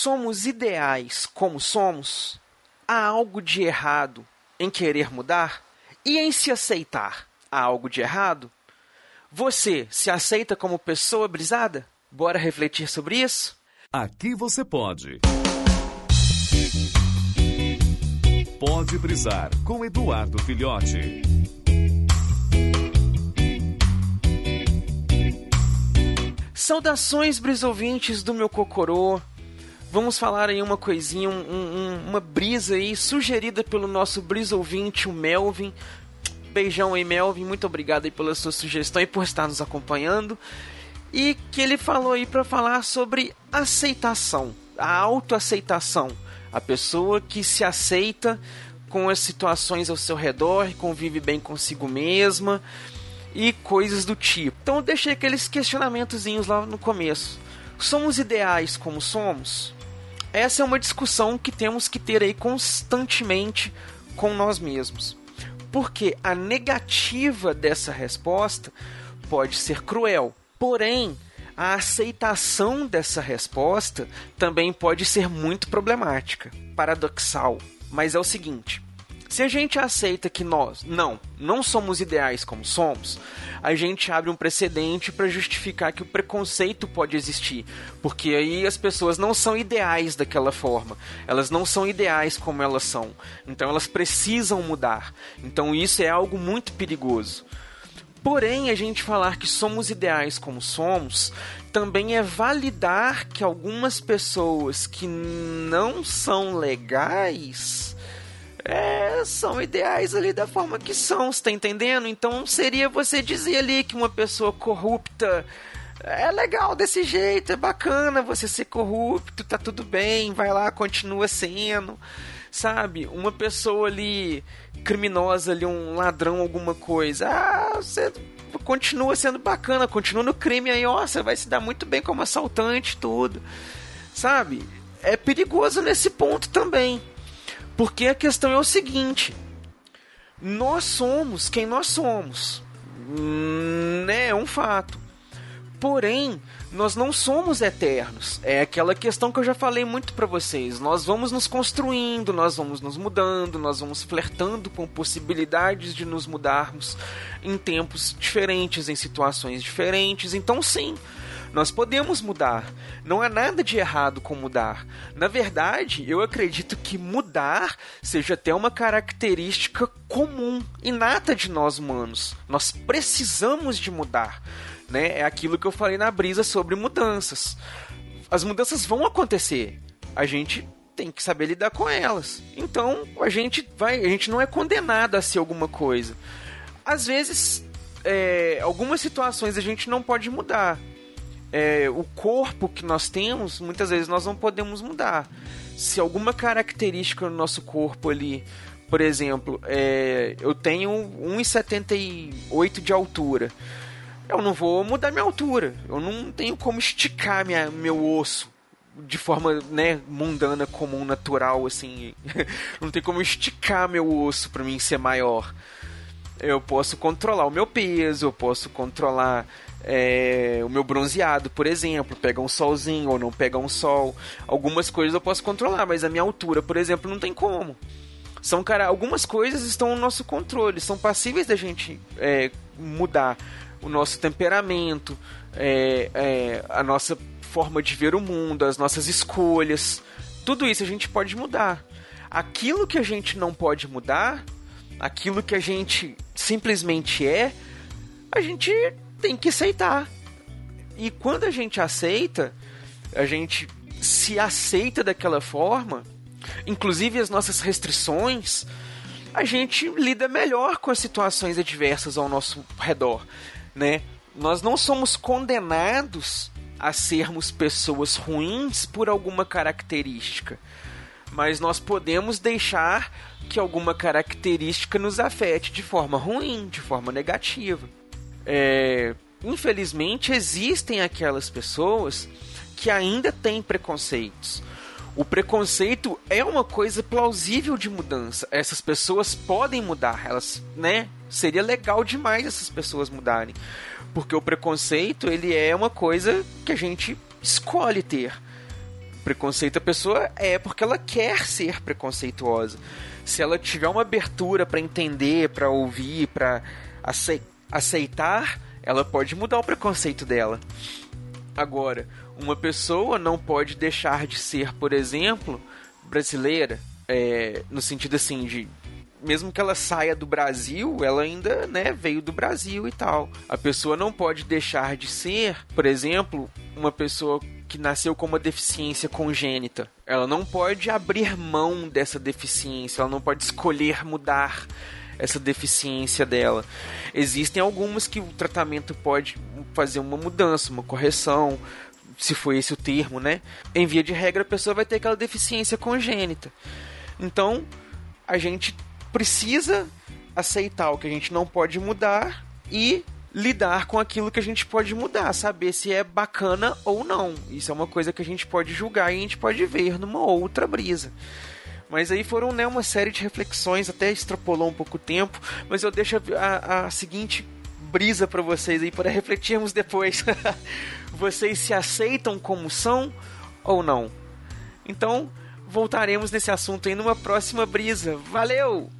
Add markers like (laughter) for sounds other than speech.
somos ideais como somos, há algo de errado em querer mudar e em se aceitar. Há algo de errado? Você se aceita como pessoa brisada? Bora refletir sobre isso? Aqui você pode. Pode brisar com Eduardo Filhote. Saudações, brisouvintes do meu Cocorô. Vamos falar aí uma coisinha, um, um, uma brisa aí sugerida pelo nosso brisouvinte, o Melvin. Beijão aí, Melvin. Muito obrigado aí pela sua sugestão e por estar nos acompanhando. E que ele falou aí para falar sobre aceitação, a autoaceitação. A pessoa que se aceita com as situações ao seu redor, convive bem consigo mesma e coisas do tipo. Então eu deixei aqueles questionamentozinhos lá no começo. Somos ideais como somos? Essa é uma discussão que temos que ter aí constantemente com nós mesmos. Porque a negativa dessa resposta pode ser cruel. Porém, a aceitação dessa resposta também pode ser muito problemática, paradoxal. Mas é o seguinte: se a gente aceita que nós, não, não somos ideais como somos, a gente abre um precedente para justificar que o preconceito pode existir, porque aí as pessoas não são ideais daquela forma, elas não são ideais como elas são, então elas precisam mudar. Então isso é algo muito perigoso. Porém, a gente falar que somos ideais como somos também é validar que algumas pessoas que não são legais é, são ideais ali da forma que são, você tá entendendo? Então seria você dizer ali que uma pessoa corrupta é legal desse jeito, é bacana você ser corrupto, tá tudo bem, vai lá, continua sendo, sabe? Uma pessoa ali criminosa ali, um ladrão, alguma coisa, ah, você continua sendo bacana, continua no crime aí, ó, você vai se dar muito bem como assaltante, tudo, sabe? É perigoso nesse ponto também. Porque a questão é o seguinte: nós somos quem nós somos. Hum, né? É um fato. Porém, nós não somos eternos. É aquela questão que eu já falei muito para vocês. Nós vamos nos construindo, nós vamos nos mudando, nós vamos flertando com possibilidades de nos mudarmos em tempos diferentes, em situações diferentes. Então, sim, nós podemos mudar. Não há nada de errado com mudar. Na verdade, eu acredito que mudar seja até uma característica comum, inata de nós humanos. Nós precisamos de mudar. Né? É aquilo que eu falei na brisa sobre mudanças. As mudanças vão acontecer. A gente tem que saber lidar com elas. Então, a gente vai, a gente não é condenado a ser alguma coisa. Às vezes, é, algumas situações a gente não pode mudar é, o corpo que nós temos, muitas vezes nós não podemos mudar. Se alguma característica no nosso corpo ali, por exemplo, é, eu tenho 1,78 de altura, eu não vou mudar minha altura. Eu não tenho como esticar minha, meu osso de forma né, mundana, comum, natural, assim. (laughs) não tem como esticar meu osso para mim ser maior. Eu posso controlar o meu peso, eu posso controlar é, o meu bronzeado, por exemplo, pega um solzinho ou não pega um sol. Algumas coisas eu posso controlar, mas a minha altura, por exemplo, não tem como. São cara, algumas coisas estão no nosso controle, são passíveis da gente é, mudar o nosso temperamento, é, é, a nossa forma de ver o mundo, as nossas escolhas. Tudo isso a gente pode mudar. Aquilo que a gente não pode mudar, aquilo que a gente simplesmente é, a gente tem que aceitar. E quando a gente aceita, a gente se aceita daquela forma, inclusive as nossas restrições, a gente lida melhor com as situações adversas ao nosso redor, né? Nós não somos condenados a sermos pessoas ruins por alguma característica, mas nós podemos deixar que alguma característica nos afete de forma ruim, de forma negativa é, infelizmente existem aquelas pessoas que ainda têm preconceitos. O preconceito é uma coisa plausível de mudança. Essas pessoas podem mudar, elas, né? Seria legal demais essas pessoas mudarem, porque o preconceito ele é uma coisa que a gente escolhe ter. Preconceito a pessoa é porque ela quer ser preconceituosa. Se ela tiver uma abertura para entender, para ouvir, para aceitar, ela pode mudar o preconceito dela. Agora, uma pessoa não pode deixar de ser, por exemplo, brasileira, é, no sentido assim de mesmo que ela saia do Brasil, ela ainda, né, veio do Brasil e tal. A pessoa não pode deixar de ser, por exemplo, uma pessoa que nasceu com uma deficiência congênita. Ela não pode abrir mão dessa deficiência, ela não pode escolher mudar essa deficiência dela. Existem algumas que o tratamento pode fazer uma mudança, uma correção, se for esse o termo, né? Em via de regra, a pessoa vai ter aquela deficiência congênita. Então, a gente precisa aceitar o que a gente não pode mudar e lidar com aquilo que a gente pode mudar, saber se é bacana ou não. Isso é uma coisa que a gente pode julgar e a gente pode ver numa outra brisa. Mas aí foram né, uma série de reflexões, até extrapolou um pouco o tempo, mas eu deixo a, a, seguinte brisa para vocês aí para refletirmos depois. (laughs) vocês se aceitam como são ou não? Então, voltaremos nesse assunto aí numa próxima brisa. Valeu!